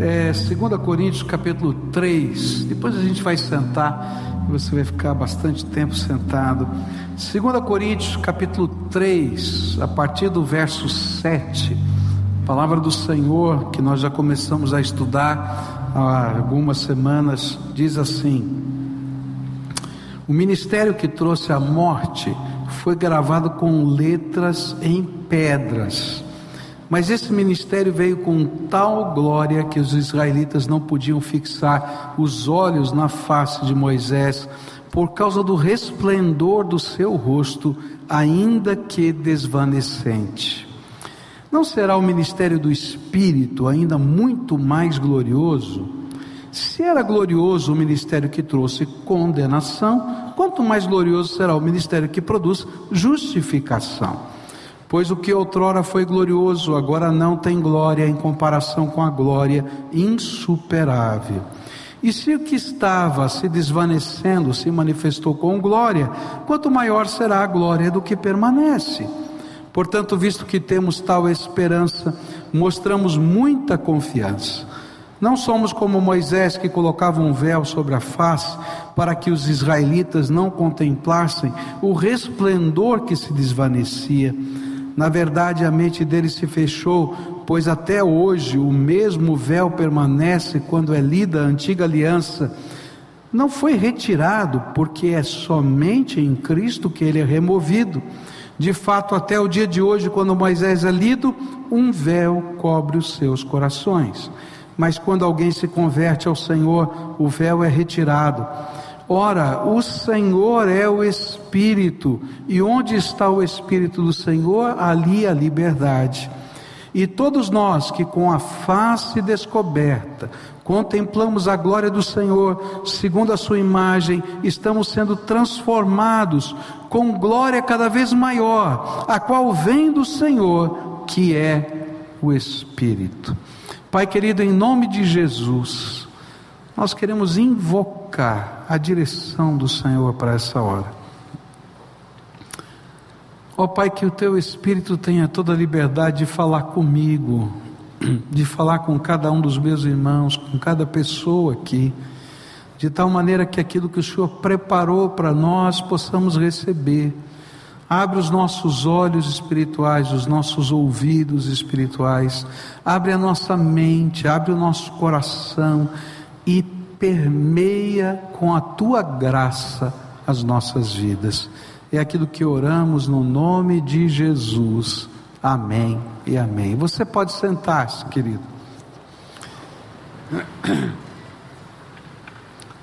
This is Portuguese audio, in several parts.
é, 2 Coríntios capítulo 3. Depois a gente vai sentar você vai ficar bastante tempo sentado. 2 Coríntios capítulo 3, a partir do verso 7. palavra do Senhor que nós já começamos a estudar há algumas semanas diz assim: O ministério que trouxe a morte foi gravado com letras em pedras mas esse ministério veio com tal glória que os israelitas não podiam fixar os olhos na face de Moisés por causa do resplendor do seu rosto, ainda que desvanecente. Não será o ministério do Espírito ainda muito mais glorioso? Se era glorioso o ministério que trouxe condenação, quanto mais glorioso será o ministério que produz justificação. Pois o que outrora foi glorioso, agora não tem glória em comparação com a glória insuperável. E se o que estava se desvanecendo se manifestou com glória, quanto maior será a glória do que permanece. Portanto, visto que temos tal esperança, mostramos muita confiança. Não somos como Moisés que colocava um véu sobre a face para que os israelitas não contemplassem o resplendor que se desvanecia na verdade, a mente dele se fechou, pois até hoje o mesmo véu permanece quando é lida a antiga aliança. Não foi retirado, porque é somente em Cristo que ele é removido. De fato, até o dia de hoje, quando Moisés é lido, um véu cobre os seus corações. Mas quando alguém se converte ao Senhor, o véu é retirado. Ora, o Senhor é o Espírito, e onde está o Espírito do Senhor, ali a liberdade. E todos nós que com a face descoberta contemplamos a glória do Senhor, segundo a Sua imagem, estamos sendo transformados com glória cada vez maior, a qual vem do Senhor, que é o Espírito. Pai querido, em nome de Jesus, nós queremos invocar a direção do Senhor para essa hora. Ó oh, Pai, que o Teu Espírito tenha toda a liberdade de falar comigo, de falar com cada um dos meus irmãos, com cada pessoa aqui, de tal maneira que aquilo que o Senhor preparou para nós possamos receber. Abre os nossos olhos espirituais, os nossos ouvidos espirituais, abre a nossa mente, abre o nosso coração e permeia com a tua graça as nossas vidas. É aquilo que oramos no nome de Jesus. Amém e amém. Você pode sentar-se, querido.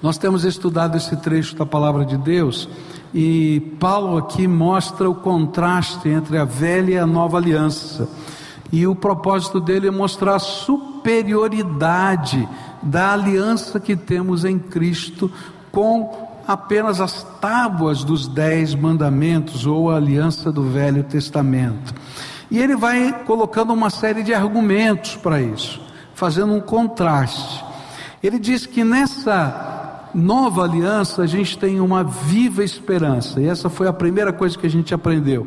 Nós temos estudado esse trecho da palavra de Deus e Paulo aqui mostra o contraste entre a velha e a nova aliança. E o propósito dele é mostrar a superioridade da aliança que temos em Cristo com apenas as tábuas dos dez mandamentos ou a aliança do Velho Testamento. E ele vai colocando uma série de argumentos para isso, fazendo um contraste. Ele diz que nessa nova aliança a gente tem uma viva esperança, e essa foi a primeira coisa que a gente aprendeu.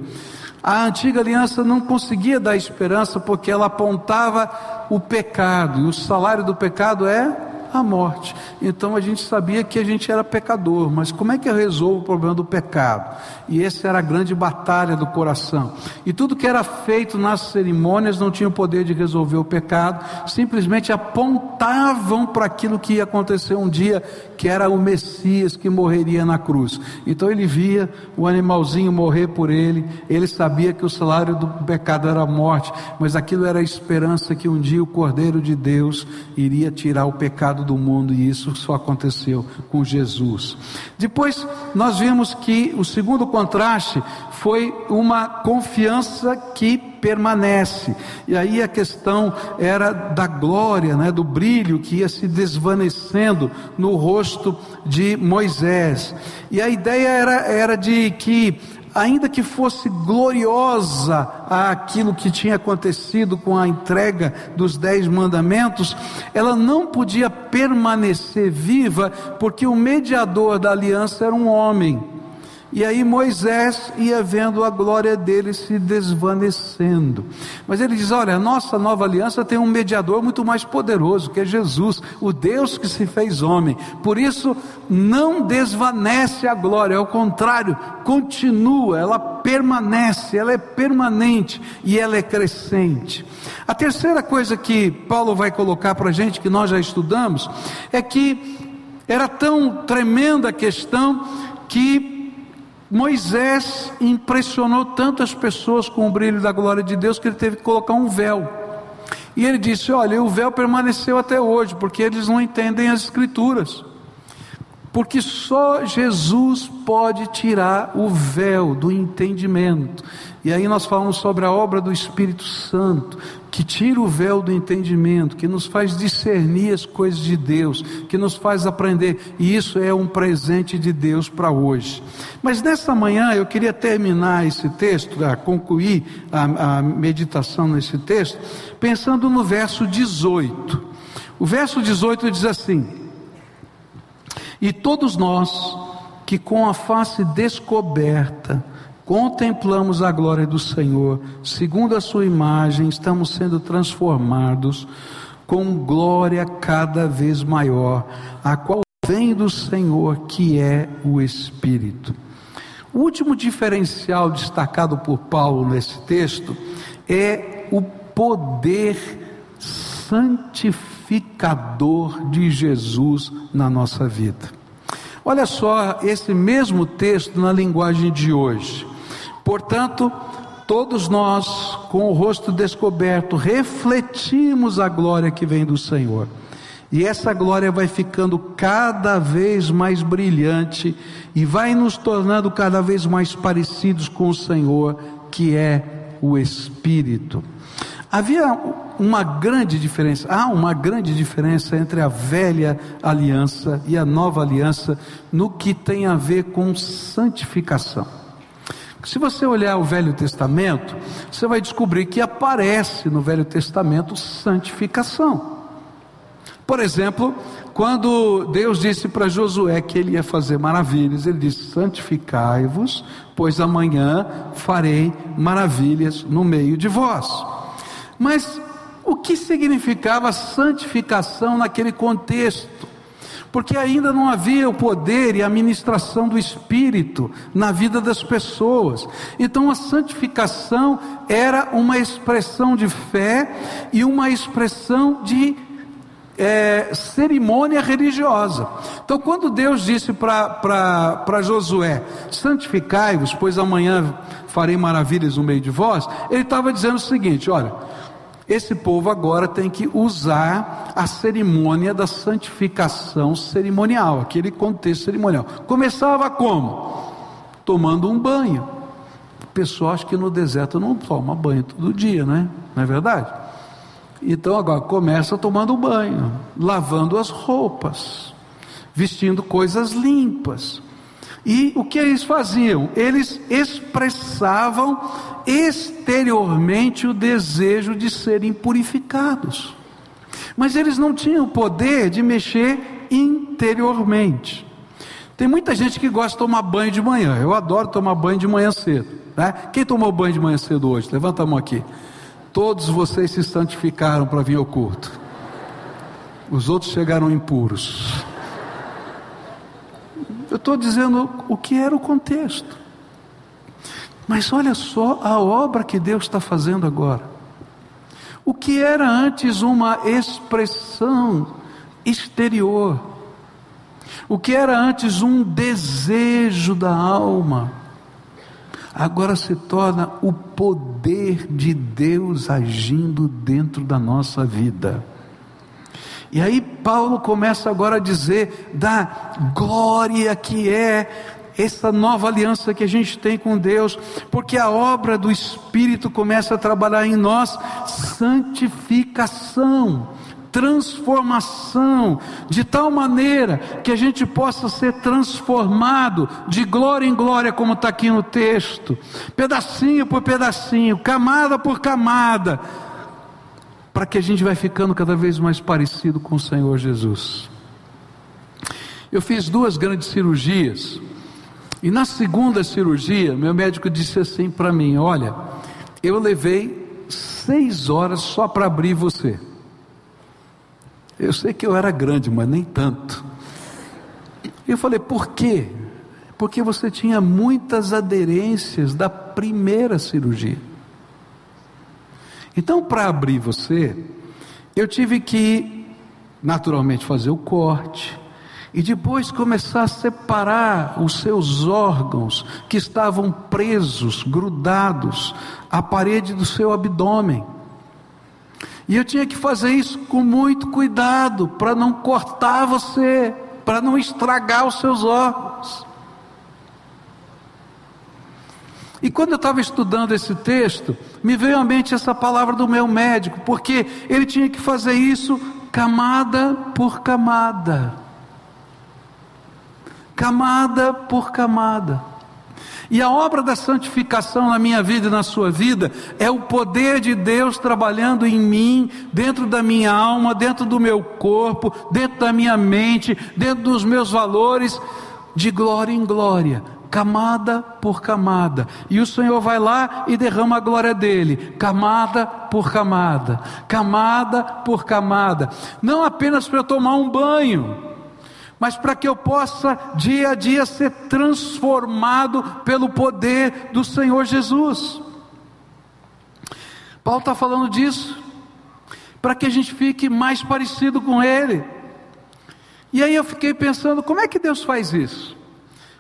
A antiga aliança não conseguia dar esperança porque ela apontava o pecado, e o salário do pecado é a morte. Então a gente sabia que a gente era pecador, mas como é que eu resolvo o problema do pecado? E essa era a grande batalha do coração. E tudo que era feito nas cerimônias não tinha o poder de resolver o pecado, simplesmente apontavam para aquilo que ia acontecer um dia, que era o Messias que morreria na cruz. Então ele via o animalzinho morrer por ele, ele sabia que o salário do pecado era a morte, mas aquilo era a esperança que um dia o Cordeiro de Deus iria tirar o pecado pecado do mundo e isso só aconteceu com Jesus. Depois nós vimos que o segundo contraste foi uma confiança que permanece. E aí a questão era da glória, né, do brilho que ia se desvanecendo no rosto de Moisés. E a ideia era, era de que ainda que fosse gloriosa aquilo que tinha acontecido com a entrega dos dez mandamentos, ela não podia permanecer viva, porque o mediador da aliança era um homem. E aí Moisés ia vendo a glória dele se desvanecendo. Mas ele diz: Olha, a nossa nova aliança tem um mediador muito mais poderoso, que é Jesus, o Deus que se fez homem. Por isso, não desvanece a glória, ao contrário, continua, ela permanece, ela é permanente e ela é crescente. A terceira coisa que Paulo vai colocar para a gente, que nós já estudamos, é que era tão tremenda a questão que Moisés impressionou tantas pessoas com o brilho da glória de Deus que ele teve que colocar um véu. E ele disse: Olha, o véu permaneceu até hoje, porque eles não entendem as Escrituras. Porque só Jesus pode tirar o véu do entendimento. E aí nós falamos sobre a obra do Espírito Santo, que tira o véu do entendimento, que nos faz discernir as coisas de Deus, que nos faz aprender. E isso é um presente de Deus para hoje. Mas nessa manhã eu queria terminar esse texto, concluir a, a meditação nesse texto, pensando no verso 18. O verso 18 diz assim: E todos nós que com a face descoberta, contemplamos a glória do Senhor, segundo a Sua imagem, estamos sendo transformados com glória cada vez maior, a qual vem do Senhor, que é o Espírito. O último diferencial destacado por Paulo nesse texto é o poder santificador de Jesus na nossa vida. Olha só esse mesmo texto na linguagem de hoje. Portanto, todos nós, com o rosto descoberto, refletimos a glória que vem do Senhor. E essa glória vai ficando cada vez mais brilhante e vai nos tornando cada vez mais parecidos com o Senhor, que é o Espírito. Havia uma grande diferença, há uma grande diferença entre a velha aliança e a nova aliança no que tem a ver com santificação. Se você olhar o Velho Testamento, você vai descobrir que aparece no Velho Testamento santificação. Por exemplo, quando Deus disse para Josué que ele ia fazer maravilhas, ele disse: Santificai-vos, pois amanhã farei maravilhas no meio de vós. Mas o que significava santificação naquele contexto? Porque ainda não havia o poder e a ministração do Espírito na vida das pessoas. Então a santificação era uma expressão de fé e uma expressão de é, cerimônia religiosa. Então, quando Deus disse para Josué: santificai-vos, pois amanhã farei maravilhas no meio de vós, ele estava dizendo o seguinte: olha esse povo agora tem que usar a cerimônia da santificação cerimonial, aquele contexto cerimonial. Começava como? Tomando um banho. Pessoal acha que no deserto não toma banho todo dia, né? Não é verdade? Então agora começa tomando banho, lavando as roupas, vestindo coisas limpas. E o que eles faziam? Eles expressavam exteriormente o desejo de serem purificados, mas eles não tinham o poder de mexer interiormente. Tem muita gente que gosta de tomar banho de manhã, eu adoro tomar banho de manhã cedo. Né? Quem tomou banho de manhã cedo hoje? Levanta a mão aqui. Todos vocês se santificaram para vir ao culto. Os outros chegaram impuros. Eu estou dizendo o que era o contexto. Mas olha só a obra que Deus está fazendo agora. O que era antes uma expressão exterior, o que era antes um desejo da alma, agora se torna o poder de Deus agindo dentro da nossa vida. E aí Paulo começa agora a dizer da glória que é essa nova aliança que a gente tem com Deus, porque a obra do Espírito começa a trabalhar em nós santificação, transformação, de tal maneira que a gente possa ser transformado de glória em glória, como está aqui no texto, pedacinho por pedacinho, camada por camada para que a gente vai ficando cada vez mais parecido com o Senhor Jesus. Eu fiz duas grandes cirurgias E na segunda cirurgia, meu médico disse assim para mim: Olha, eu levei seis horas só para abrir você. Eu sei que eu era grande, mas nem tanto. Eu falei: Por quê? Porque você tinha muitas aderências da primeira cirurgia. Então, para abrir você, eu tive que, naturalmente, fazer o corte, e depois começar a separar os seus órgãos que estavam presos, grudados à parede do seu abdômen. E eu tinha que fazer isso com muito cuidado, para não cortar você, para não estragar os seus órgãos. E quando eu estava estudando esse texto, me veio à mente essa palavra do meu médico, porque ele tinha que fazer isso camada por camada camada por camada. E a obra da santificação na minha vida e na sua vida é o poder de Deus trabalhando em mim, dentro da minha alma, dentro do meu corpo, dentro da minha mente, dentro dos meus valores, de glória em glória, camada por camada. E o Senhor vai lá e derrama a glória dele, camada por camada, camada por camada. Não apenas para eu tomar um banho mas para que eu possa dia a dia ser transformado pelo poder do Senhor Jesus. Paulo está falando disso, para que a gente fique mais parecido com Ele. E aí eu fiquei pensando, como é que Deus faz isso?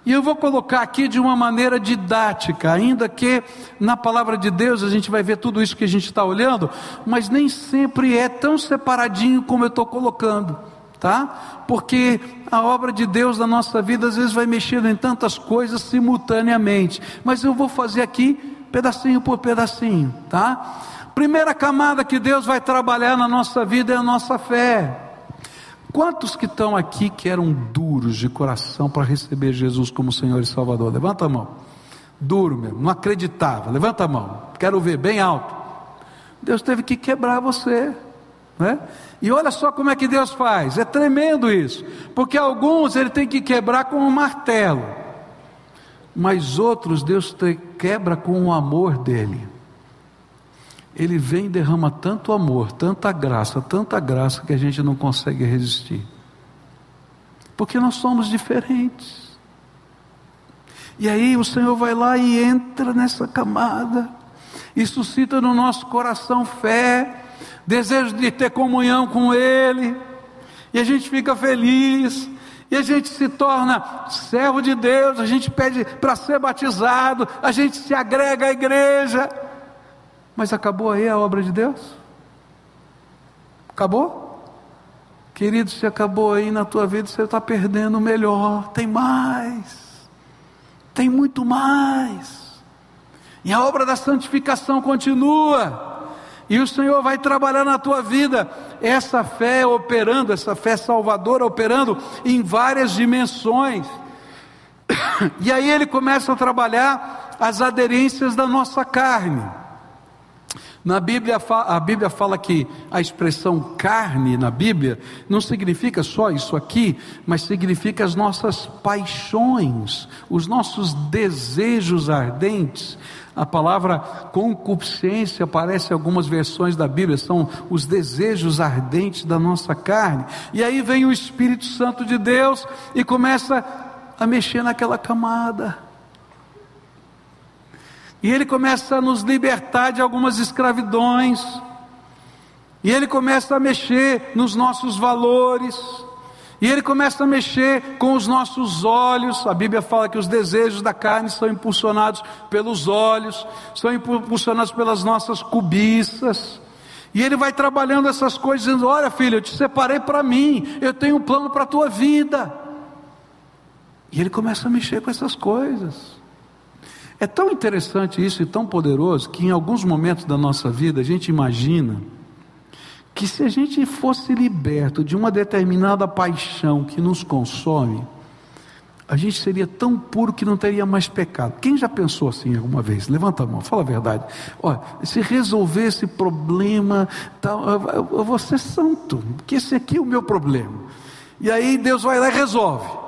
E eu vou colocar aqui de uma maneira didática, ainda que na palavra de Deus a gente vai ver tudo isso que a gente está olhando, mas nem sempre é tão separadinho como eu estou colocando tá? Porque a obra de Deus na nossa vida às vezes vai mexendo em tantas coisas simultaneamente, mas eu vou fazer aqui pedacinho por pedacinho, tá? Primeira camada que Deus vai trabalhar na nossa vida é a nossa fé. Quantos que estão aqui que eram duros de coração para receber Jesus como Senhor e Salvador? Levanta a mão. Duro mesmo, não acreditava. Levanta a mão. Quero ver bem alto. Deus teve que quebrar você, né? E olha só como é que Deus faz, é tremendo isso, porque alguns ele tem que quebrar com um martelo, mas outros Deus te quebra com o amor dele. Ele vem e derrama tanto amor, tanta graça, tanta graça que a gente não consegue resistir, porque nós somos diferentes. E aí o Senhor vai lá e entra nessa camada, e suscita no nosso coração fé, desejo de ter comunhão com Ele, e a gente fica feliz, e a gente se torna servo de Deus, a gente pede para ser batizado, a gente se agrega à igreja, mas acabou aí a obra de Deus? Acabou? Querido, se acabou aí na tua vida, você está perdendo o melhor, tem mais, tem muito mais, e a obra da santificação continua. E o Senhor vai trabalhar na tua vida essa fé operando, essa fé salvadora operando em várias dimensões. E aí ele começa a trabalhar as aderências da nossa carne. Na Bíblia, a Bíblia fala que a expressão carne na Bíblia não significa só isso aqui, mas significa as nossas paixões, os nossos desejos ardentes, a palavra concupiscência aparece em algumas versões da Bíblia, são os desejos ardentes da nossa carne. E aí vem o Espírito Santo de Deus e começa a mexer naquela camada. E ele começa a nos libertar de algumas escravidões. E ele começa a mexer nos nossos valores. E ele começa a mexer com os nossos olhos. A Bíblia fala que os desejos da carne são impulsionados pelos olhos, são impulsionados pelas nossas cobiças. E ele vai trabalhando essas coisas, dizendo: Olha, filho, eu te separei para mim, eu tenho um plano para a tua vida. E ele começa a mexer com essas coisas. É tão interessante isso e tão poderoso que em alguns momentos da nossa vida a gente imagina que se a gente fosse liberto de uma determinada paixão que nos consome, a gente seria tão puro que não teria mais pecado. Quem já pensou assim alguma vez? Levanta a mão, fala a verdade. Olha, se resolver esse problema, tal, eu vou ser santo, porque esse aqui é o meu problema. E aí Deus vai lá e resolve.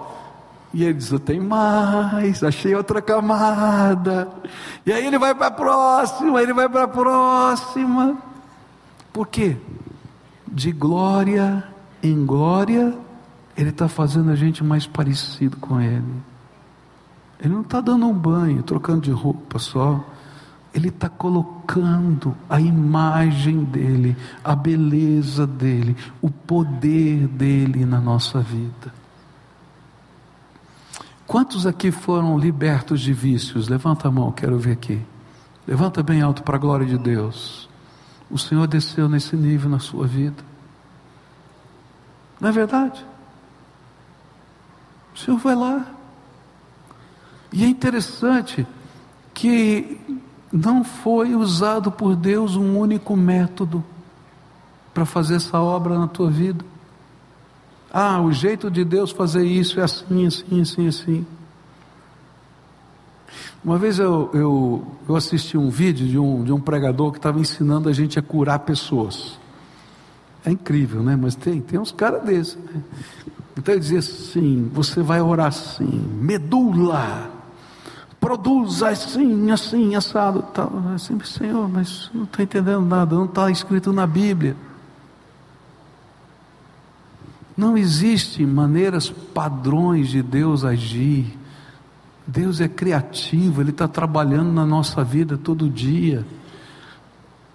E ele diz: Eu tenho mais, achei outra camada. E aí ele vai para a próxima, ele vai para a próxima. Por quê? De glória em glória, ele está fazendo a gente mais parecido com ele. Ele não está dando um banho, trocando de roupa só. Ele está colocando a imagem dele, a beleza dele, o poder dele na nossa vida. Quantos aqui foram libertos de vícios? Levanta a mão, quero ver aqui. Levanta bem alto para a glória de Deus. O Senhor desceu nesse nível na sua vida. Não é verdade? O Senhor vai lá. E é interessante que não foi usado por Deus um único método para fazer essa obra na tua vida. Ah, o jeito de Deus fazer isso é assim, assim, assim, assim. Uma vez eu, eu, eu assisti um vídeo de um, de um pregador que estava ensinando a gente a curar pessoas. É incrível, né? Mas tem, tem uns caras desses. Né? Então ele dizia assim: você vai orar assim, medula, produz assim, assim, assado. Tal. Assim, Senhor, mas não estou entendendo nada, não está escrito na Bíblia. Não existem maneiras padrões de Deus agir. Deus é criativo, Ele está trabalhando na nossa vida todo dia.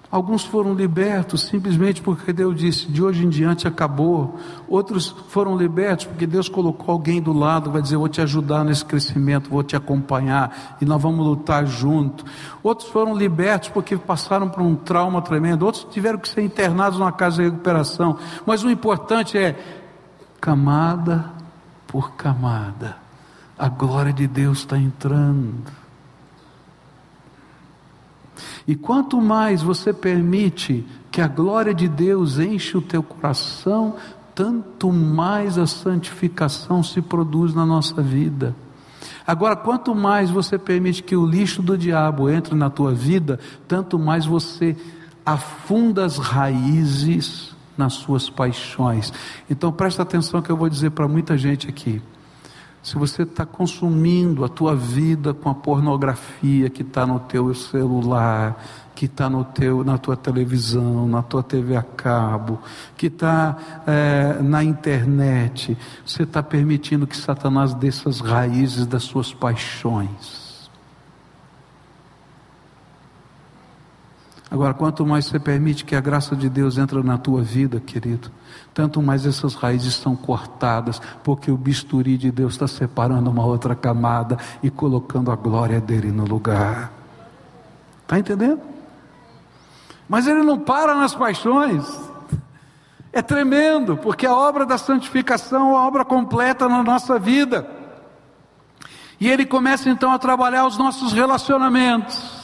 Alguns foram libertos simplesmente porque Deus disse: de hoje em diante acabou. Outros foram libertos porque Deus colocou alguém do lado, vai dizer: vou te ajudar nesse crescimento, vou te acompanhar e nós vamos lutar junto. Outros foram libertos porque passaram por um trauma tremendo. Outros tiveram que ser internados numa casa de recuperação. Mas o importante é camada por camada. A glória de Deus está entrando. E quanto mais você permite que a glória de Deus enche o teu coração, tanto mais a santificação se produz na nossa vida. Agora, quanto mais você permite que o lixo do diabo entre na tua vida, tanto mais você afunda as raízes nas suas paixões. Então presta atenção que eu vou dizer para muita gente aqui. Se você está consumindo a tua vida com a pornografia que está no teu celular, que está no teu, na tua televisão, na tua TV a cabo, que está é, na internet, você está permitindo que Satanás desça as raízes das suas paixões. Agora, quanto mais você permite que a graça de Deus entre na tua vida, querido, tanto mais essas raízes são cortadas, porque o bisturi de Deus está separando uma outra camada e colocando a glória dele no lugar. Está entendendo? Mas ele não para nas paixões. É tremendo, porque a obra da santificação é uma obra completa na nossa vida. E ele começa então a trabalhar os nossos relacionamentos.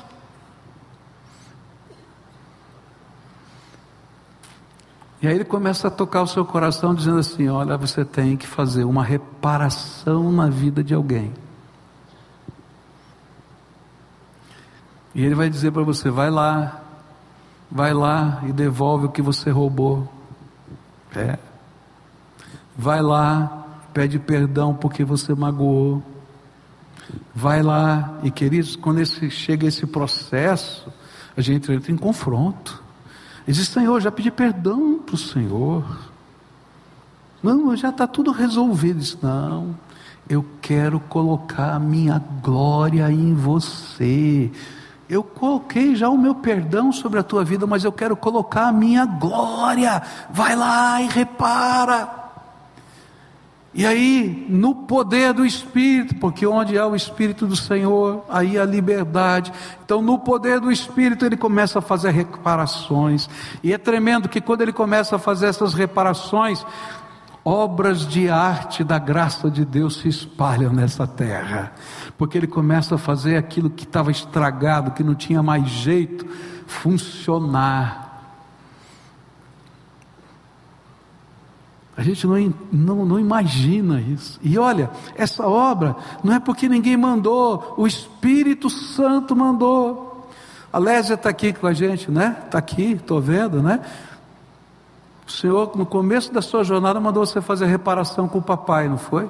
E aí ele começa a tocar o seu coração, dizendo assim: Olha, você tem que fazer uma reparação na vida de alguém. E ele vai dizer para você: vai lá, vai lá e devolve o que você roubou. É. Vai lá, pede perdão porque você magoou. Vai lá, e queridos, quando esse, chega esse processo, a gente entra em confronto. Ele diz: Senhor, já pedi perdão para o Senhor. Não, já está tudo resolvido. Ele diz: Não, eu quero colocar a minha glória em você. Eu coloquei já o meu perdão sobre a tua vida, mas eu quero colocar a minha glória. Vai lá e repara. E aí, no poder do Espírito, porque onde há o Espírito do Senhor, aí há liberdade. Então, no poder do Espírito, ele começa a fazer reparações. E é tremendo que quando ele começa a fazer essas reparações, obras de arte da graça de Deus se espalham nessa terra. Porque ele começa a fazer aquilo que estava estragado, que não tinha mais jeito, funcionar. A gente não, não, não imagina isso. E olha, essa obra não é porque ninguém mandou, o Espírito Santo mandou. A Lésia está aqui com a gente, né? Está aqui, estou vendo, né? O Senhor, no começo da sua jornada, mandou você fazer reparação com o papai, não foi?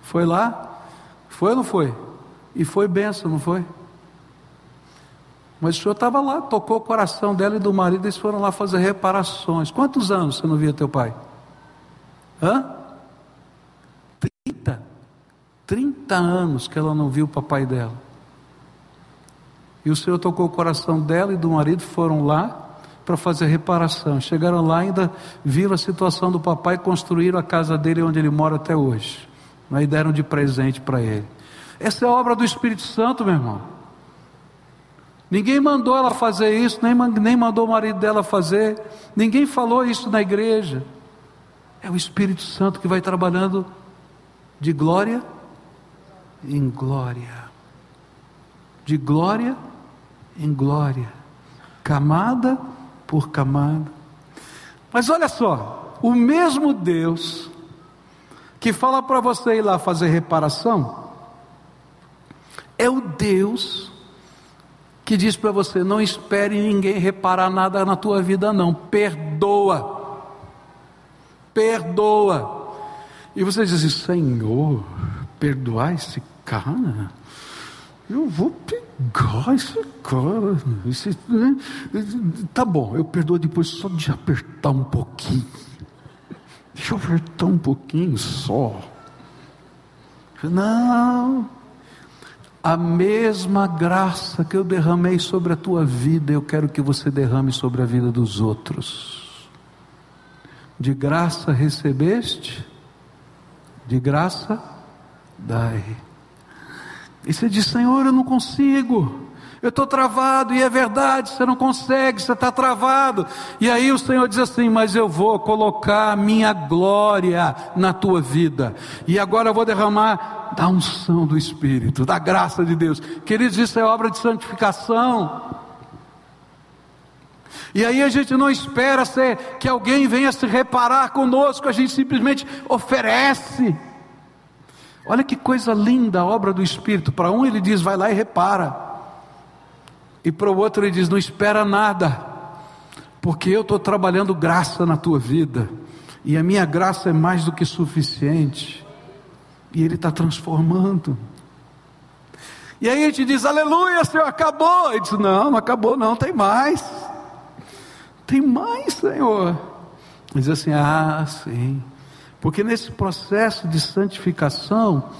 Foi lá? Foi ou não foi? E foi benção, não foi? Mas o senhor estava lá, tocou o coração dela e do marido, eles foram lá fazer reparações. Quantos anos você não via teu pai? Hã? 30. 30 anos que ela não viu o papai dela. E o Senhor tocou o coração dela e do marido, foram lá para fazer reparação. Chegaram lá, ainda viram a situação do papai, construíram a casa dele onde ele mora até hoje. Aí deram de presente para ele. Essa é a obra do Espírito Santo, meu irmão. Ninguém mandou ela fazer isso, nem, nem mandou o marido dela fazer, ninguém falou isso na igreja. É o Espírito Santo que vai trabalhando de glória em glória, de glória em glória, camada por camada. Mas olha só, o mesmo Deus que fala para você ir lá fazer reparação, é o Deus que diz para você: não espere ninguém reparar nada na tua vida, não, perdoa, perdoa. E você diz assim: Senhor, perdoar esse cara? Eu vou pegar esse cara. Esse, né? Tá bom, eu perdoo depois só de apertar um pouquinho. Deixa eu apertar um pouquinho só. Não, a mesma graça que eu derramei sobre a tua vida, eu quero que você derrame sobre a vida dos outros. De graça recebeste, de graça dai. E você diz, Senhor, eu não consigo. Eu estou travado, e é verdade, você não consegue, você está travado. E aí o Senhor diz assim: Mas eu vou colocar a minha glória na tua vida, e agora eu vou derramar da unção do Espírito, da graça de Deus. Queridos, isso é obra de santificação. E aí a gente não espera ser, que alguém venha se reparar conosco, a gente simplesmente oferece. Olha que coisa linda a obra do Espírito. Para um ele diz, vai lá e repara. E para o outro ele diz: Não espera nada, porque eu estou trabalhando graça na tua vida, e a minha graça é mais do que suficiente, e Ele está transformando. E aí a gente diz: Aleluia, Senhor, acabou. Ele diz: Não, não acabou, não, tem mais. Tem mais, Senhor. Diz assim: Ah, sim. Porque nesse processo de santificação,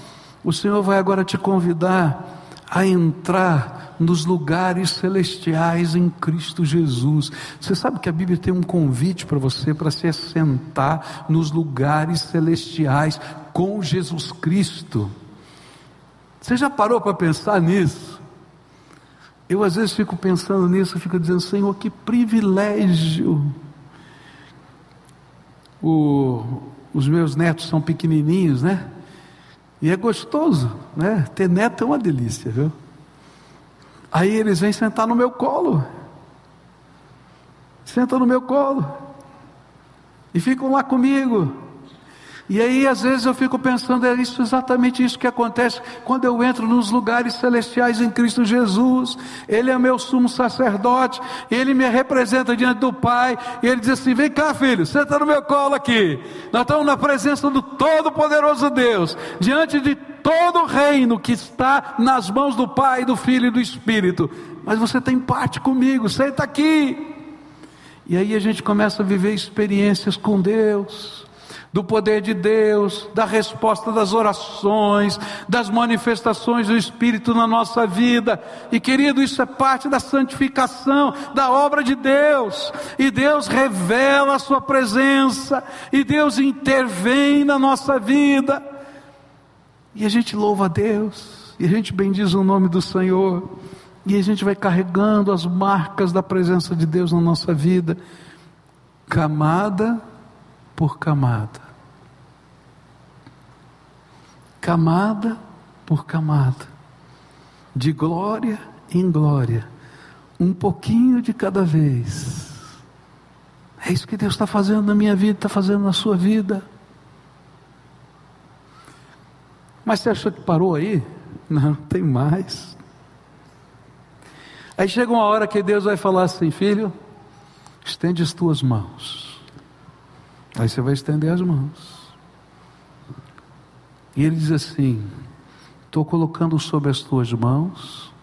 o Senhor vai agora te convidar a entrar nos lugares celestiais em Cristo Jesus. Você sabe que a Bíblia tem um convite para você para se assentar nos lugares celestiais com Jesus Cristo. Você já parou para pensar nisso? Eu às vezes fico pensando nisso, fico dizendo, Senhor, que privilégio. O, os meus netos são pequenininhos, né? E é gostoso, né? Ter neto é uma delícia, viu? Aí eles vêm sentar no meu colo. Sentam no meu colo. E ficam lá comigo. E aí, às vezes, eu fico pensando, é isso exatamente isso que acontece quando eu entro nos lugares celestiais em Cristo Jesus. Ele é meu sumo sacerdote, ele me representa diante do Pai, e ele diz assim: vem cá, filho, senta no meu colo aqui. Nós estamos na presença do Todo-Poderoso Deus, diante de todo o reino que está nas mãos do Pai, do Filho e do Espírito. Mas você tem parte comigo, senta aqui. E aí a gente começa a viver experiências com Deus do poder de Deus, da resposta das orações, das manifestações do Espírito na nossa vida. E querido, isso é parte da santificação, da obra de Deus. E Deus revela a Sua presença, e Deus intervém na nossa vida. E a gente louva a Deus, e a gente bendiz o nome do Senhor, e a gente vai carregando as marcas da presença de Deus na nossa vida, camada por camada. Camada por camada. De glória em glória. Um pouquinho de cada vez. É isso que Deus está fazendo na minha vida, está fazendo na sua vida. Mas você achou que parou aí? Não, tem mais. Aí chega uma hora que Deus vai falar assim: Filho, estende as tuas mãos. Aí você vai estender as mãos. E ele diz assim: Estou colocando sobre as tuas mãos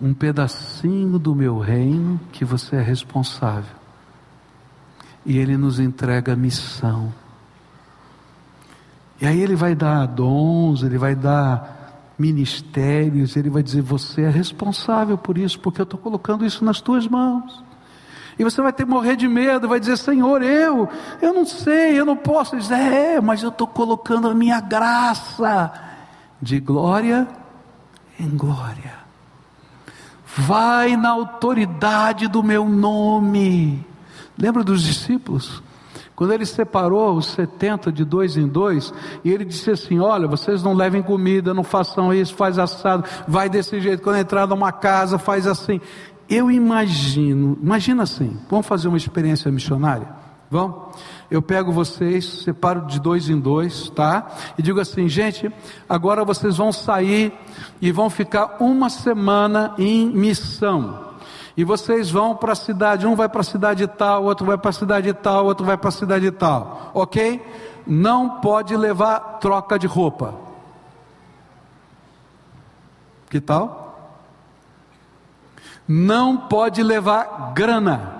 um pedacinho do meu reino que você é responsável. E ele nos entrega a missão. E aí ele vai dar dons, ele vai dar ministérios, ele vai dizer: Você é responsável por isso, porque eu estou colocando isso nas tuas mãos. E você vai ter que morrer de medo, vai dizer: Senhor, eu, eu não sei, eu não posso. Ele diz: É, mas eu estou colocando a minha graça de glória em glória. Vai na autoridade do meu nome. Lembra dos discípulos? Quando ele separou os 70 de dois em dois, e ele disse assim: Olha, vocês não levem comida, não façam isso, faz assado, vai desse jeito. Quando entrar numa casa, faz assim. Eu imagino, imagina assim, vamos fazer uma experiência missionária? Vamos? Eu pego vocês, separo de dois em dois, tá? E digo assim, gente, agora vocês vão sair e vão ficar uma semana em missão e vocês vão para a cidade, um vai para a cidade tal, outro vai para a cidade tal, outro vai para a cidade tal, ok? Não pode levar troca de roupa. Que tal? Não pode levar grana,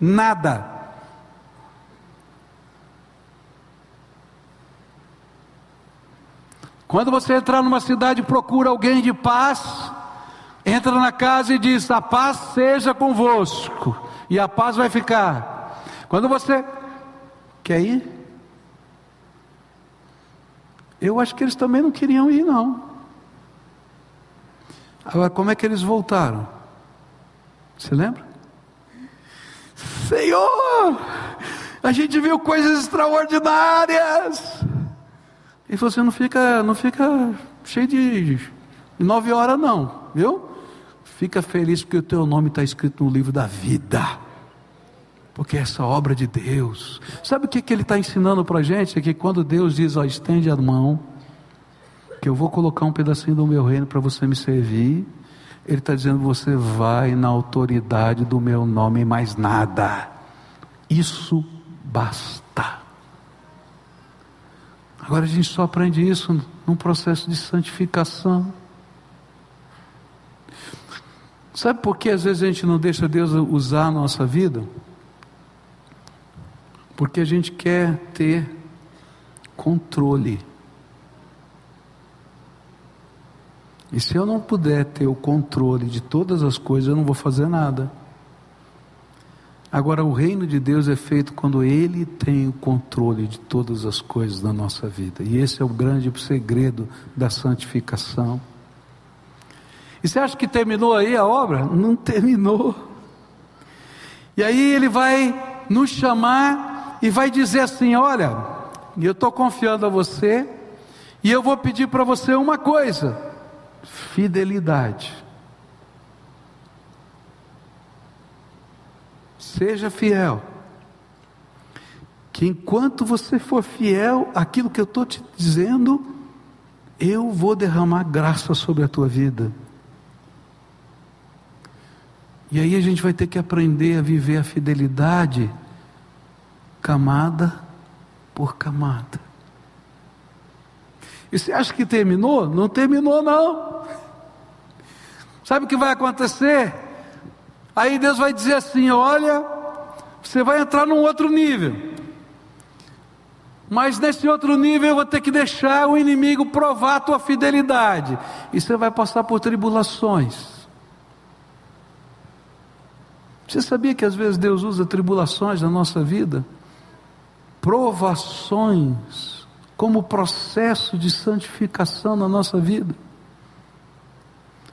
nada. Quando você entrar numa cidade, procura alguém de paz, entra na casa e diz: A paz seja convosco, e a paz vai ficar. Quando você quer ir, eu acho que eles também não queriam ir, não. Agora, como é que eles voltaram? Você lembra? Senhor, a gente viu coisas extraordinárias. E você não fica, não fica cheio de nove horas, não, viu? Fica feliz porque o teu nome está escrito no livro da vida. Porque essa obra de Deus. Sabe o que, que ele está ensinando para a gente? É que quando Deus diz, ó, estende a mão, que eu vou colocar um pedacinho do meu reino para você me servir. Ele está dizendo, você vai na autoridade do meu nome e mais nada. Isso basta. Agora a gente só aprende isso num processo de santificação. Sabe por que às vezes a gente não deixa Deus usar a nossa vida? Porque a gente quer ter controle. E se eu não puder ter o controle de todas as coisas, eu não vou fazer nada. Agora, o reino de Deus é feito quando Ele tem o controle de todas as coisas da nossa vida. E esse é o grande segredo da santificação. E você acha que terminou aí a obra? Não terminou. E aí ele vai nos chamar e vai dizer assim: Olha, eu estou confiando a você, e eu vou pedir para você uma coisa: fidelidade. Seja fiel. Que enquanto você for fiel àquilo que eu estou te dizendo, eu vou derramar graça sobre a tua vida. E aí a gente vai ter que aprender a viver a fidelidade camada por camada. E você acha que terminou? Não terminou, não. Sabe o que vai acontecer? Aí Deus vai dizer assim: olha, você vai entrar num outro nível. Mas nesse outro nível eu vou ter que deixar o inimigo provar a tua fidelidade. E você vai passar por tribulações. Você sabia que às vezes Deus usa tribulações na nossa vida? Provações como processo de santificação na nossa vida.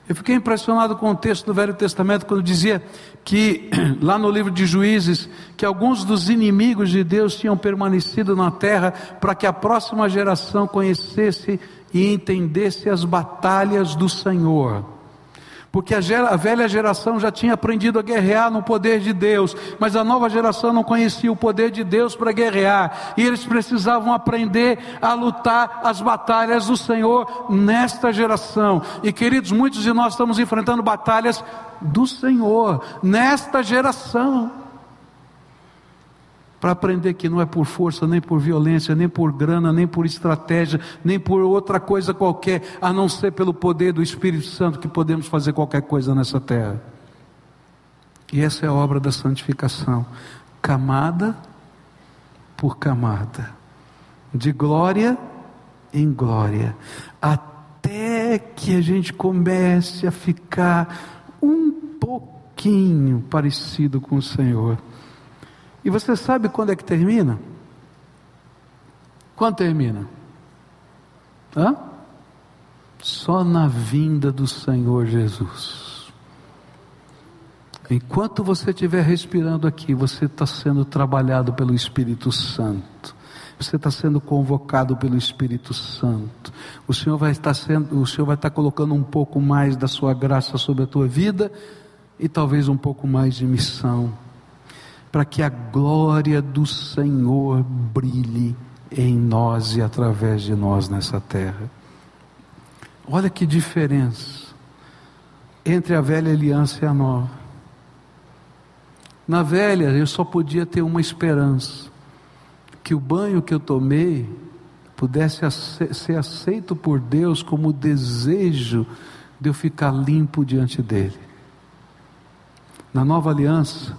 Eu fiquei impressionado com o texto do Velho Testamento quando dizia que, lá no livro de Juízes, que alguns dos inimigos de Deus tinham permanecido na terra para que a próxima geração conhecesse e entendesse as batalhas do Senhor porque a, gera, a, velha geração já tinha aprendido a guerrear no poder de Deus, mas a nova geração não conhecia o poder de Deus para guerrear, e eles precisavam aprender a lutar as batalhas do Senhor nesta geração. E queridos, muitos de nós estamos enfrentando batalhas do Senhor nesta geração. Para aprender que não é por força, nem por violência, nem por grana, nem por estratégia, nem por outra coisa qualquer, a não ser pelo poder do Espírito Santo que podemos fazer qualquer coisa nessa terra. E essa é a obra da santificação, camada por camada, de glória em glória, até que a gente comece a ficar um pouquinho parecido com o Senhor. E você sabe quando é que termina? Quando termina? Hã? Só na vinda do Senhor Jesus. Enquanto você estiver respirando aqui, você está sendo trabalhado pelo Espírito Santo. Você está sendo convocado pelo Espírito Santo. O Senhor vai estar sendo, o Senhor vai estar colocando um pouco mais da sua graça sobre a tua vida e talvez um pouco mais de missão para que a glória do Senhor brilhe em nós e através de nós nessa terra. Olha que diferença entre a velha aliança e a nova. Na velha eu só podia ter uma esperança: que o banho que eu tomei pudesse ser aceito por Deus como o desejo de eu ficar limpo diante dEle. Na nova aliança,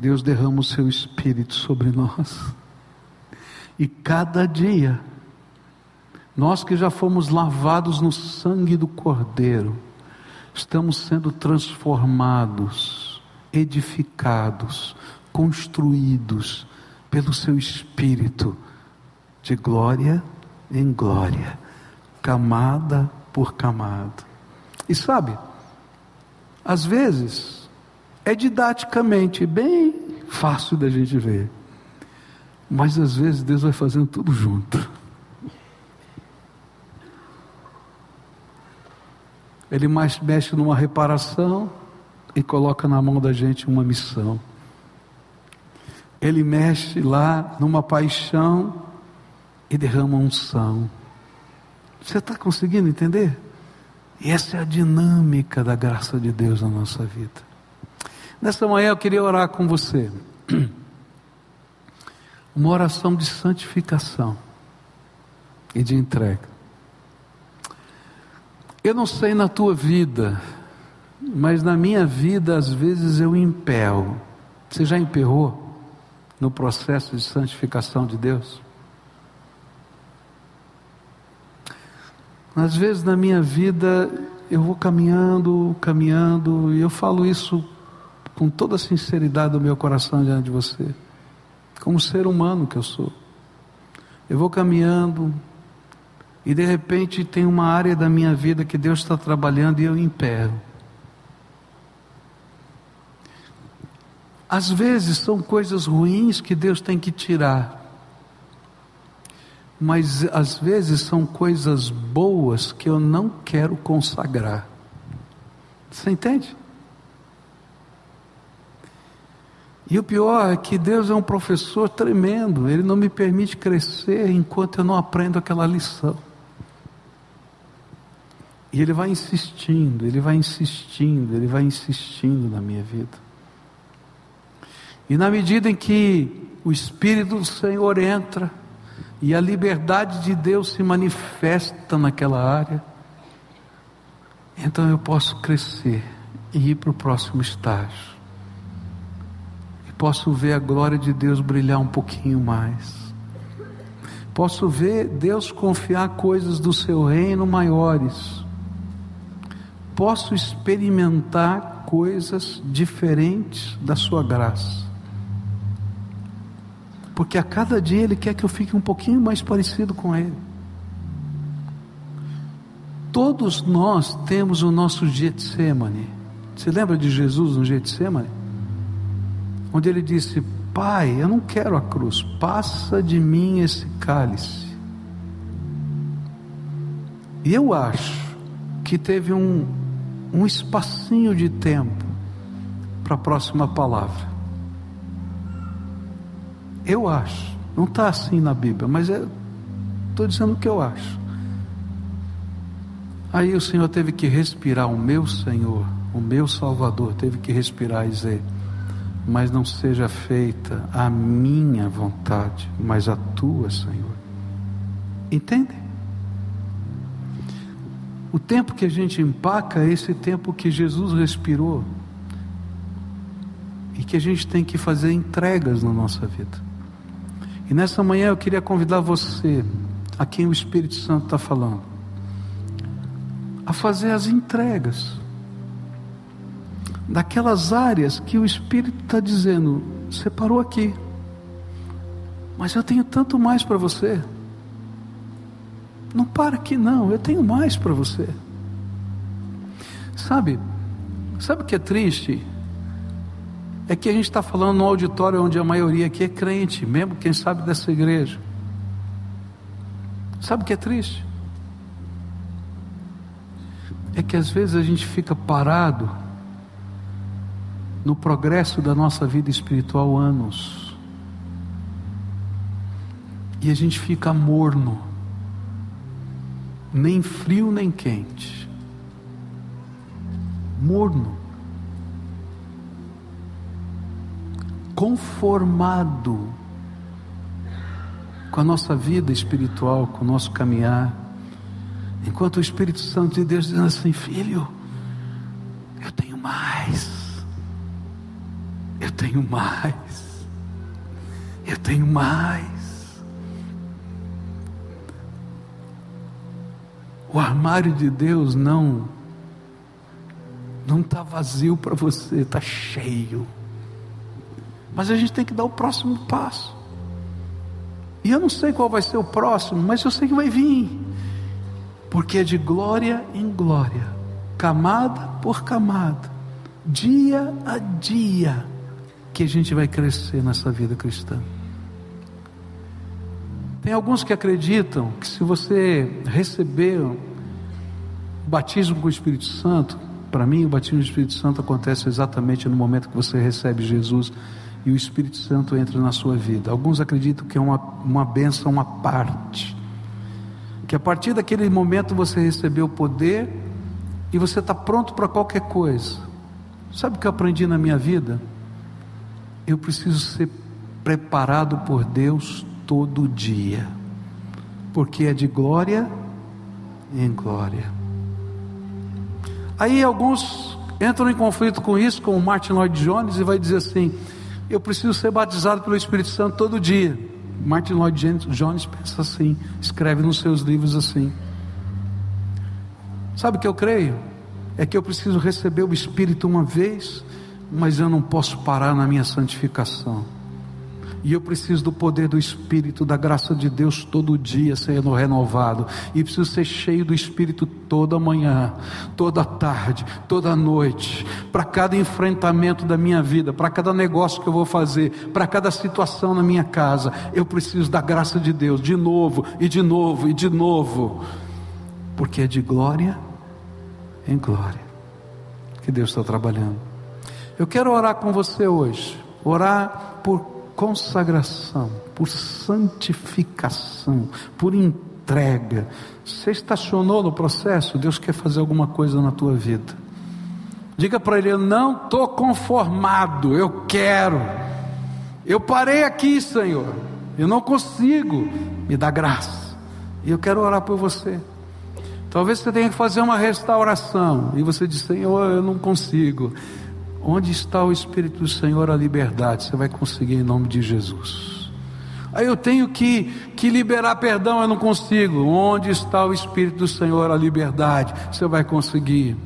Deus derrama o seu espírito sobre nós. E cada dia, nós que já fomos lavados no sangue do Cordeiro, estamos sendo transformados, edificados, construídos pelo seu espírito, de glória em glória, camada por camada. E sabe, às vezes, é didaticamente bem fácil da gente ver. Mas às vezes Deus vai fazendo tudo junto. Ele mais mexe numa reparação e coloca na mão da gente uma missão. Ele mexe lá numa paixão e derrama unção. Você está conseguindo entender? E essa é a dinâmica da graça de Deus na nossa vida. Nessa manhã eu queria orar com você. Uma oração de santificação e de entrega. Eu não sei na tua vida, mas na minha vida às vezes eu emperro. Você já emperrou no processo de santificação de Deus? Às vezes na minha vida eu vou caminhando, caminhando, e eu falo isso com toda a sinceridade do meu coração diante de você, como ser humano que eu sou. Eu vou caminhando e de repente tem uma área da minha vida que Deus está trabalhando e eu impero. Às vezes são coisas ruins que Deus tem que tirar, mas às vezes são coisas boas que eu não quero consagrar. Você entende? E o pior é que Deus é um professor tremendo, Ele não me permite crescer enquanto eu não aprendo aquela lição. E Ele vai insistindo, Ele vai insistindo, Ele vai insistindo na minha vida. E na medida em que o Espírito do Senhor entra, e a liberdade de Deus se manifesta naquela área, então eu posso crescer e ir para o próximo estágio posso ver a glória de Deus brilhar um pouquinho mais. Posso ver Deus confiar coisas do seu reino maiores. Posso experimentar coisas diferentes da sua graça. Porque a cada dia Ele quer que eu fique um pouquinho mais parecido com Ele. Todos nós temos o nosso Getsemane. Você lembra de Jesus no Getsemane? Onde ele disse: Pai, eu não quero a cruz, passa de mim esse cálice. E eu acho que teve um, um espacinho de tempo para a próxima palavra. Eu acho, não está assim na Bíblia, mas estou dizendo o que eu acho. Aí o Senhor teve que respirar, o meu Senhor, o meu Salvador, teve que respirar e dizer: mas não seja feita a minha vontade, mas a tua, Senhor. Entende? O tempo que a gente empaca é esse tempo que Jesus respirou e que a gente tem que fazer entregas na nossa vida. E nessa manhã eu queria convidar você, a quem o Espírito Santo está falando, a fazer as entregas daquelas áreas que o Espírito está dizendo, você parou aqui, mas eu tenho tanto mais para você. Não para aqui não, eu tenho mais para você. Sabe, sabe o que é triste? É que a gente está falando no auditório onde a maioria aqui é crente, mesmo quem sabe dessa igreja. Sabe o que é triste? É que às vezes a gente fica parado no progresso da nossa vida espiritual anos. E a gente fica morno, nem frio nem quente, morno, conformado com a nossa vida espiritual, com o nosso caminhar, enquanto o Espírito Santo de Deus dizendo assim: Filho, eu tenho mais. Tenho mais. Eu tenho mais. O armário de Deus não não está vazio para você, está cheio. Mas a gente tem que dar o próximo passo. E eu não sei qual vai ser o próximo, mas eu sei que vai vir. Porque é de glória em glória, camada por camada, dia a dia que a gente vai crescer nessa vida cristã. Tem alguns que acreditam que se você receber o batismo com o Espírito Santo, para mim o batismo do Espírito Santo acontece exatamente no momento que você recebe Jesus e o Espírito Santo entra na sua vida. Alguns acreditam que é uma, uma benção, uma parte. Que a partir daquele momento você recebeu o poder e você está pronto para qualquer coisa. Sabe o que eu aprendi na minha vida? Eu preciso ser preparado por Deus todo dia, porque é de glória em glória. Aí alguns entram em conflito com isso, com o Martin Lloyd Jones, e vai dizer assim: eu preciso ser batizado pelo Espírito Santo todo dia. Martin Lloyd Jones pensa assim, escreve nos seus livros assim. Sabe o que eu creio? É que eu preciso receber o Espírito uma vez mas eu não posso parar na minha santificação. E eu preciso do poder do Espírito, da graça de Deus todo dia sendo renovado. E preciso ser cheio do Espírito toda manhã, toda tarde, toda noite. Para cada enfrentamento da minha vida, para cada negócio que eu vou fazer, para cada situação na minha casa. Eu preciso da graça de Deus, de novo, e de novo, e de novo. Porque é de glória em glória que Deus está trabalhando. Eu quero orar com você hoje, orar por consagração, por santificação, por entrega. Você estacionou no processo, Deus quer fazer alguma coisa na tua vida. Diga para ele: Eu não estou conformado, eu quero. Eu parei aqui, Senhor, eu não consigo, me dá graça. E eu quero orar por você. Talvez você tenha que fazer uma restauração, e você diz: Senhor, eu não consigo. Onde está o Espírito do Senhor, a liberdade? Você vai conseguir em nome de Jesus. Aí eu tenho que, que liberar perdão, eu não consigo. Onde está o Espírito do Senhor, a liberdade? Você vai conseguir.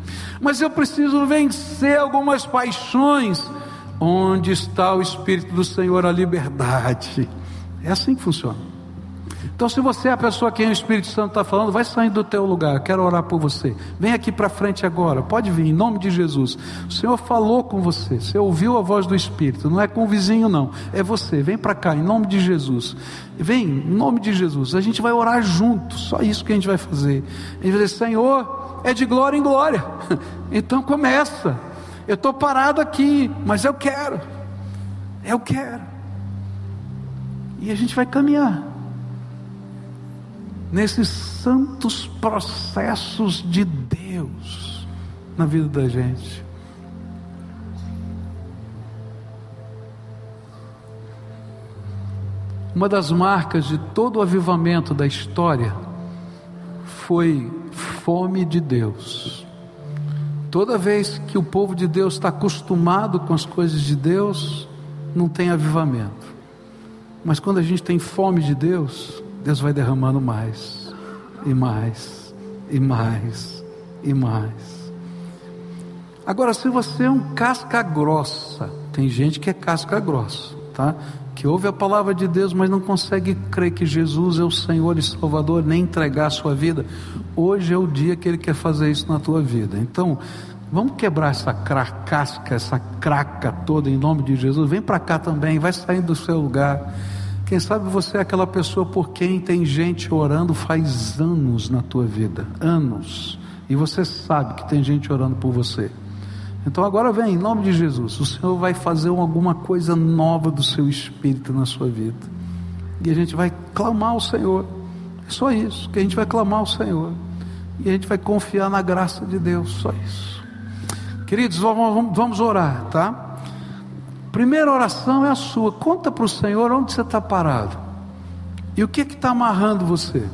Mas eu preciso vencer algumas paixões. Onde está o Espírito do Senhor, a liberdade? É assim que funciona. Então, se você é a pessoa que o Espírito Santo está falando, vai saindo do teu lugar. Quero orar por você. Vem aqui para frente agora. Pode vir, em nome de Jesus. O Senhor falou com você. Você ouviu a voz do Espírito. Não é com o vizinho, não. É você. Vem para cá, em nome de Jesus. Vem, em nome de Jesus. A gente vai orar junto. Só isso que a gente vai fazer. A gente vai dizer: Senhor, é de glória em glória. Então começa. Eu estou parado aqui, mas eu quero. Eu quero. E a gente vai caminhar nesses santos processos de Deus na vida da gente. Uma das marcas de todo o avivamento da história foi fome de Deus. Toda vez que o povo de Deus está acostumado com as coisas de Deus, não tem avivamento. Mas quando a gente tem fome de Deus, Deus vai derramando mais, e mais, e mais, e mais. Agora, se você é um casca grossa, tem gente que é casca grossa, tá? Que ouve a palavra de Deus, mas não consegue crer que Jesus é o Senhor e Salvador, nem entregar a sua vida. Hoje é o dia que Ele quer fazer isso na tua vida. Então, vamos quebrar essa casca, essa craca toda em nome de Jesus. Vem para cá também, vai saindo do seu lugar. Quem sabe você é aquela pessoa por quem tem gente orando faz anos na tua vida, anos. E você sabe que tem gente orando por você. Então agora vem, em nome de Jesus, o Senhor vai fazer alguma coisa nova do seu espírito na sua vida. E a gente vai clamar ao Senhor. É só isso, que a gente vai clamar ao Senhor. E a gente vai confiar na graça de Deus, só isso. Queridos, vamos, vamos orar, tá? Primeira oração é a sua. Conta para o Senhor onde você está parado. E o que está amarrando você?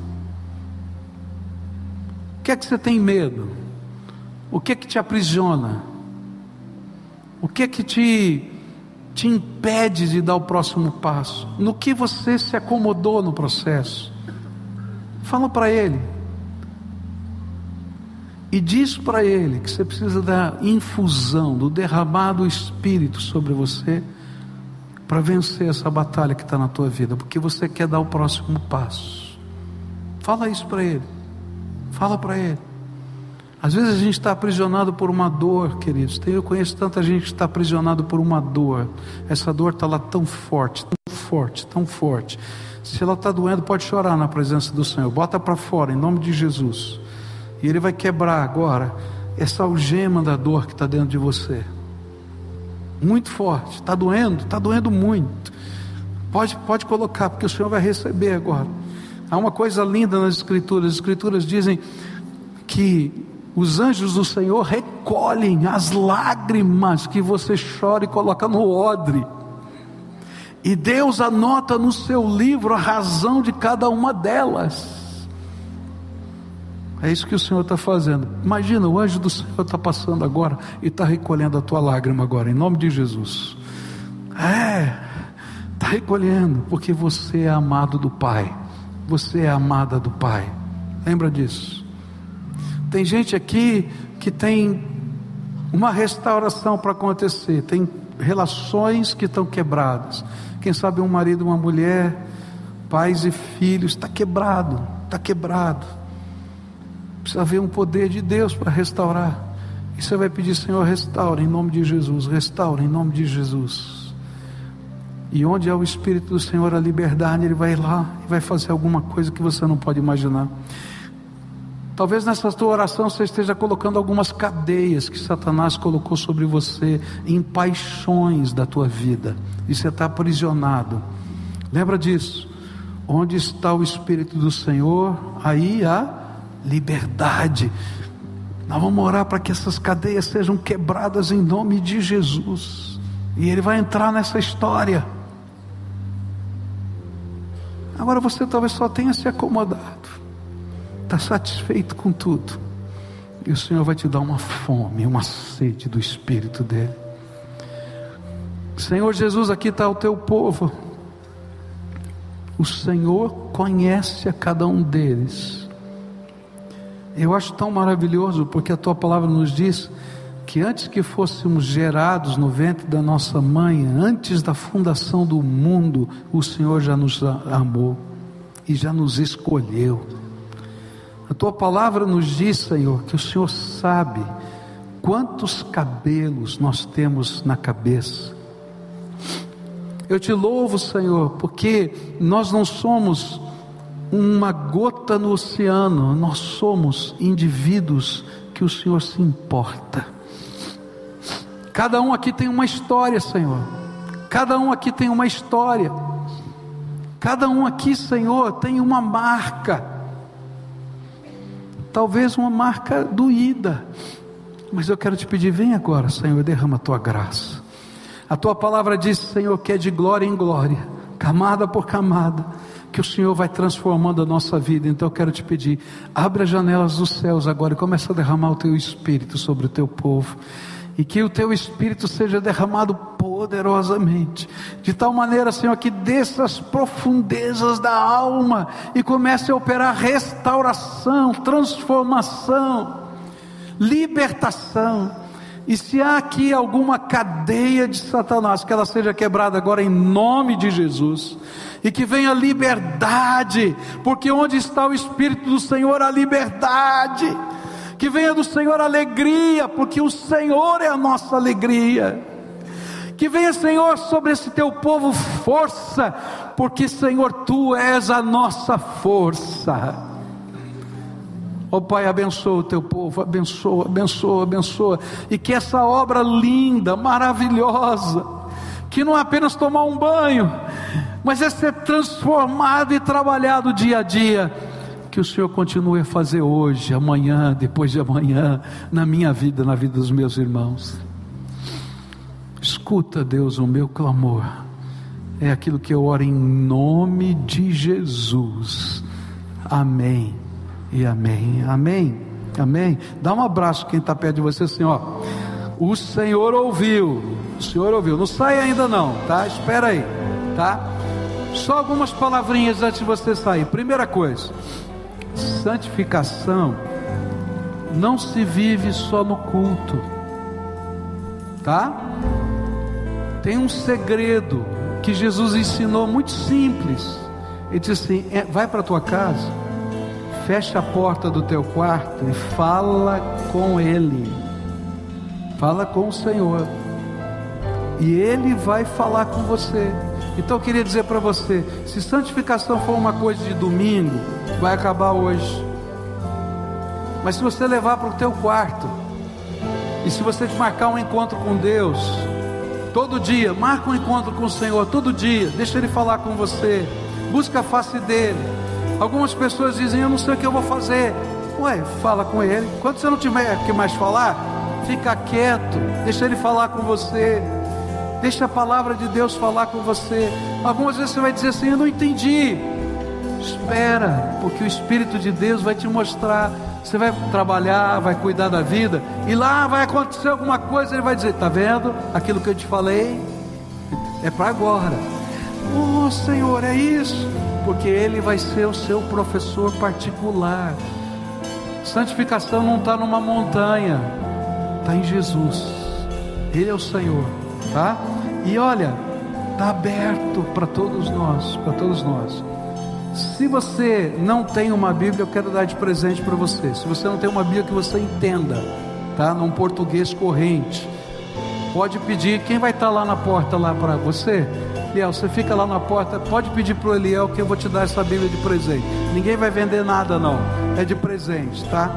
O que é que você tem medo? O que é que te aprisiona? O que é que te, te impede de dar o próximo passo? No que você se acomodou no processo? Fala para Ele. E diz para Ele que você precisa da infusão, do derramar do Espírito sobre você, para vencer essa batalha que está na tua vida, porque você quer dar o próximo passo. Fala isso para Ele. Fala para Ele. Às vezes a gente está aprisionado por uma dor, queridos. Eu conheço tanta gente que está aprisionado por uma dor. Essa dor está lá tão forte, tão forte, tão forte. Se ela está doendo, pode chorar na presença do Senhor. Bota para fora, em nome de Jesus. E Ele vai quebrar agora essa algema da dor que está dentro de você. Muito forte. Está doendo? Está doendo muito. Pode, pode colocar, porque o Senhor vai receber agora. Há uma coisa linda nas Escrituras. As Escrituras dizem que os anjos do Senhor recolhem as lágrimas que você chora e coloca no odre. E Deus anota no seu livro a razão de cada uma delas. É isso que o Senhor está fazendo. Imagina, o anjo do Senhor está passando agora e está recolhendo a tua lágrima agora, em nome de Jesus. É, está recolhendo, porque você é amado do Pai. Você é amada do Pai. Lembra disso? Tem gente aqui que tem uma restauração para acontecer, tem relações que estão quebradas. Quem sabe um marido, uma mulher, pais e filhos, está quebrado, está quebrado. Precisa haver um poder de Deus para restaurar. E você vai pedir, Senhor, restaura em nome de Jesus, restaura em nome de Jesus. E onde é o Espírito do Senhor, a liberdade, Ele vai lá e vai fazer alguma coisa que você não pode imaginar. Talvez nessa tua oração você esteja colocando algumas cadeias que Satanás colocou sobre você, em paixões da tua vida, e você está aprisionado. Lembra disso? Onde está o Espírito do Senhor, aí há liberdade. Nós vamos orar para que essas cadeias sejam quebradas em nome de Jesus, e Ele vai entrar nessa história. Agora você talvez só tenha se acomodado está satisfeito com tudo. E o Senhor vai te dar uma fome, uma sede do Espírito dele. Senhor Jesus, aqui está o teu povo. O Senhor conhece a cada um deles. Eu acho tão maravilhoso porque a tua palavra nos diz que antes que fôssemos gerados no ventre da nossa mãe, antes da fundação do mundo, o Senhor já nos amou e já nos escolheu. A tua palavra nos diz, Senhor, que o Senhor sabe quantos cabelos nós temos na cabeça. Eu te louvo, Senhor, porque nós não somos uma gota no oceano, nós somos indivíduos que o Senhor se importa. Cada um aqui tem uma história, Senhor. Cada um aqui tem uma história. Cada um aqui, Senhor, tem uma marca talvez uma marca doída. Mas eu quero te pedir, vem agora, Senhor, derrama a tua graça. A tua palavra diz, Senhor, que é de glória em glória, camada por camada, que o Senhor vai transformando a nossa vida. Então eu quero te pedir, abre as janelas dos céus agora e começa a derramar o teu espírito sobre o teu povo. E que o teu espírito seja derramado poderosamente, de tal maneira, Senhor, que dessas profundezas da alma e comece a operar restauração, transformação, libertação. E se há aqui alguma cadeia de Satanás, que ela seja quebrada agora em nome de Jesus, e que venha liberdade, porque onde está o Espírito do Senhor, a liberdade, que venha do Senhor alegria, porque o Senhor é a nossa alegria. Que venha, Senhor, sobre esse teu povo força, porque, Senhor, tu és a nossa força. Ó oh, Pai, abençoa o teu povo, abençoa, abençoa, abençoa. E que essa obra linda, maravilhosa, que não é apenas tomar um banho, mas é ser transformado e trabalhado dia a dia. Que o Senhor continue a fazer hoje, amanhã, depois de amanhã, na minha vida, na vida dos meus irmãos. Escuta, Deus, o meu clamor. É aquilo que eu oro em nome de Jesus. Amém e amém. Amém. Amém. Dá um abraço quem está perto de você assim. O Senhor ouviu. O Senhor ouviu. Não sai ainda não, tá? Espera aí, tá? Só algumas palavrinhas antes de você sair. Primeira coisa, santificação não se vive só no culto, tá? Tem um segredo que Jesus ensinou muito simples. Ele disse assim: é, vai para tua casa fecha a porta do teu quarto e fala com Ele, fala com o Senhor, e Ele vai falar com você. Então eu queria dizer para você: se santificação for uma coisa de domingo, vai acabar hoje. Mas se você levar para o teu quarto, e se você marcar um encontro com Deus, todo dia, marca um encontro com o Senhor, todo dia, deixa Ele falar com você, busca a face dEle Algumas pessoas dizem: Eu não sei o que eu vou fazer. Ué, fala com ele. Quando você não tiver que mais falar, fica quieto, deixa ele falar com você. Deixa a palavra de Deus falar com você. Algumas vezes você vai dizer assim: Eu não entendi. Espera, porque o Espírito de Deus vai te mostrar. Você vai trabalhar, vai cuidar da vida, e lá vai acontecer alguma coisa. Ele vai dizer: Está vendo aquilo que eu te falei? É para agora. Oh Senhor, é isso porque Ele vai ser o seu professor particular. Santificação não está numa montanha, está em Jesus. Ele é o Senhor, tá? E olha, está aberto para todos nós, para todos nós. Se você não tem uma Bíblia, eu quero dar de presente para você. Se você não tem uma Bíblia que você entenda, tá? Num português corrente, pode pedir. Quem vai estar tá lá na porta lá para você? Eliel, você fica lá na porta, pode pedir para o Eliel que eu vou te dar essa Bíblia de presente. Ninguém vai vender nada, não. É de presente, tá?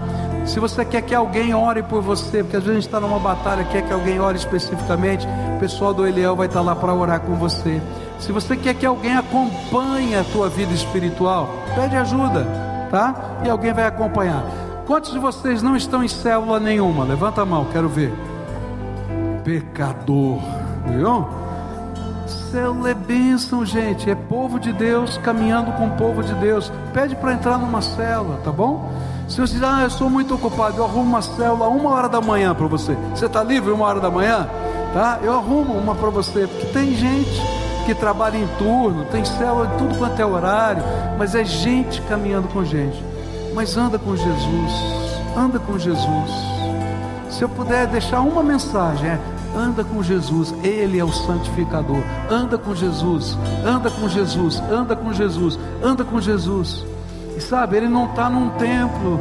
Se você quer que alguém ore por você, porque às vezes a gente está numa batalha, quer que alguém ore especificamente, o pessoal do Eliel vai estar tá lá para orar com você. Se você quer que alguém acompanhe a tua vida espiritual, pede ajuda, tá? E alguém vai acompanhar. Quantos de vocês não estão em célula nenhuma? Levanta a mão, quero ver. Pecador, viu? Célula é bênção, gente. É povo de Deus caminhando com o povo de Deus. Pede para entrar numa célula, tá bom? Se você diz, ah, eu sou muito ocupado, eu arrumo uma célula uma hora da manhã para você. Você está livre uma hora da manhã? Tá? Eu arrumo uma para você, porque tem gente que trabalha em turno, tem célula de tudo quanto é horário, mas é gente caminhando com gente. Mas anda com Jesus, anda com Jesus. Se eu puder deixar uma mensagem, é anda com Jesus, Ele é o santificador. Anda com Jesus, anda com Jesus, anda com Jesus, anda com Jesus. E sabe, Ele não está num templo,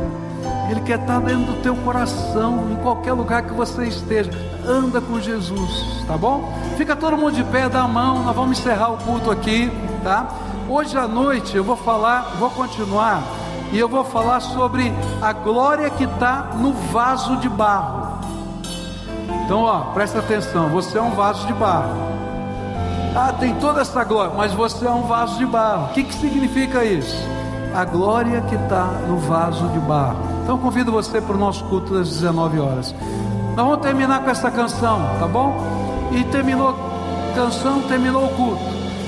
Ele quer estar tá dentro do teu coração, em qualquer lugar que você esteja. Anda com Jesus, tá bom? Fica todo mundo de pé, dá a mão, nós vamos encerrar o culto aqui, tá? Hoje à noite eu vou falar, vou continuar, e eu vou falar sobre a glória que está no vaso de barro. Então, ó, presta atenção: você é um vaso de barro. Ah, tem toda essa glória, mas você é um vaso de barro. O que, que significa isso? A glória que está no vaso de barro. Então, convido você para o nosso culto das 19 horas. Nós vamos terminar com essa canção, tá bom? E terminou a canção, terminou o culto.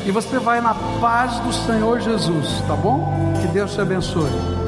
E você vai na paz do Senhor Jesus, tá bom? Que Deus te abençoe.